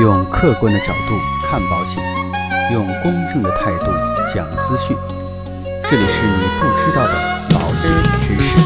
用客观的角度看保险，用公正的态度讲资讯。这里是你不知道的保险知识。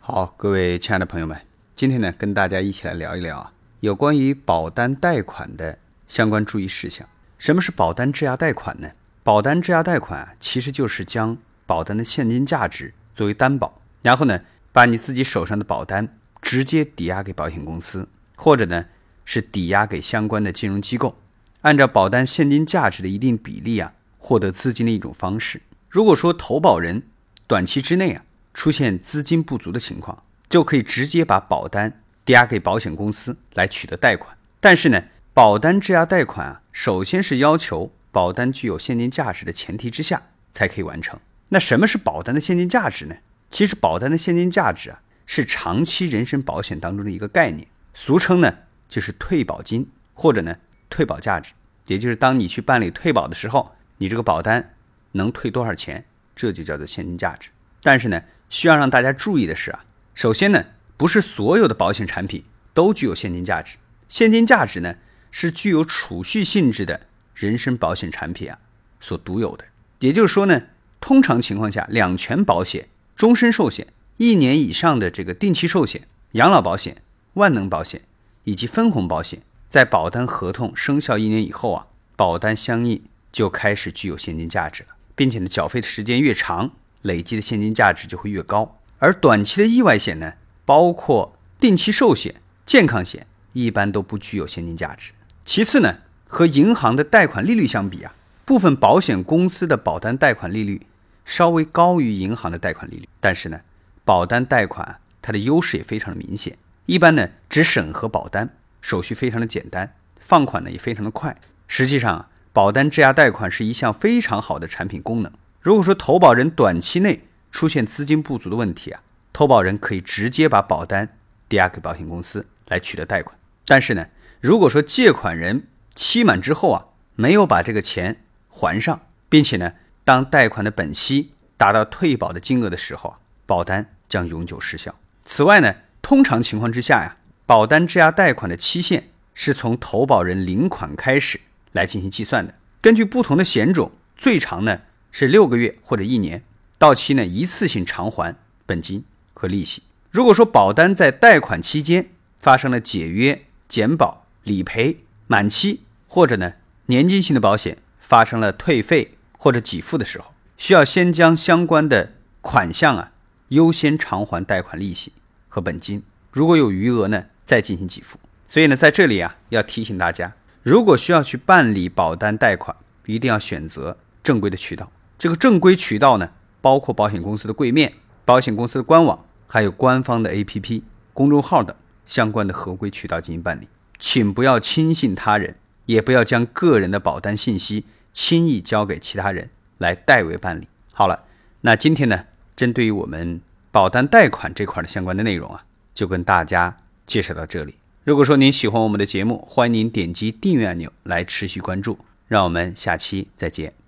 好，各位亲爱的朋友们，今天呢，跟大家一起来聊一聊啊，有关于保单贷款的相关注意事项。什么是保单质押贷款呢？保单质押贷款啊，其实就是将保单的现金价值作为担保，然后呢，把你自己手上的保单直接抵押给保险公司，或者呢是抵押给相关的金融机构，按照保单现金价值的一定比例啊，获得资金的一种方式。如果说投保人短期之内啊出现资金不足的情况，就可以直接把保单抵押给保险公司来取得贷款。但是呢，保单质押贷款啊，首先是要求保单具有现金价值的前提之下才可以完成。那什么是保单的现金价值呢？其实保单的现金价值啊，是长期人身保险当中的一个概念，俗称呢就是退保金或者呢退保价值，也就是当你去办理退保的时候，你这个保单能退多少钱，这就叫做现金价值。但是呢，需要让大家注意的是啊，首先呢，不是所有的保险产品都具有现金价值，现金价值呢是具有储蓄性质的人身保险产品啊所独有的。也就是说呢，通常情况下，两全保险。终身寿险、一年以上的这个定期寿险、养老保险、万能保险以及分红保险，在保单合同生效一年以后啊，保单相应就开始具有现金价值了，并且呢，缴费的时间越长，累积的现金价值就会越高。而短期的意外险呢，包括定期寿险、健康险，一般都不具有现金价值。其次呢，和银行的贷款利率相比啊，部分保险公司的保单贷款利率。稍微高于银行的贷款利率，但是呢，保单贷款它的优势也非常的明显。一般呢，只审核保单，手续非常的简单，放款呢也非常的快。实际上，保单质押贷款是一项非常好的产品功能。如果说投保人短期内出现资金不足的问题啊，投保人可以直接把保单抵押给保险公司来取得贷款。但是呢，如果说借款人期满之后啊，没有把这个钱还上，并且呢，当贷款的本息达到退保的金额的时候，保单将永久失效。此外呢，通常情况之下呀，保单质押贷款的期限是从投保人领款开始来进行计算的。根据不同的险种，最长呢是六个月或者一年，到期呢一次性偿还本金和利息。如果说保单在贷款期间发生了解约、减保、理赔、满期，或者呢年金型的保险发生了退费。或者给付的时候，需要先将相关的款项啊优先偿还贷款利息和本金，如果有余额呢，再进行给付。所以呢，在这里啊，要提醒大家，如果需要去办理保单贷款，一定要选择正规的渠道。这个正规渠道呢，包括保险公司的柜面、保险公司的官网，还有官方的 APP、公众号等相关的合规渠道进行办理。请不要轻信他人，也不要将个人的保单信息。轻易交给其他人来代为办理。好了，那今天呢，针对于我们保单贷款这块的相关的内容啊，就跟大家介绍到这里。如果说您喜欢我们的节目，欢迎您点击订阅按钮来持续关注。让我们下期再见。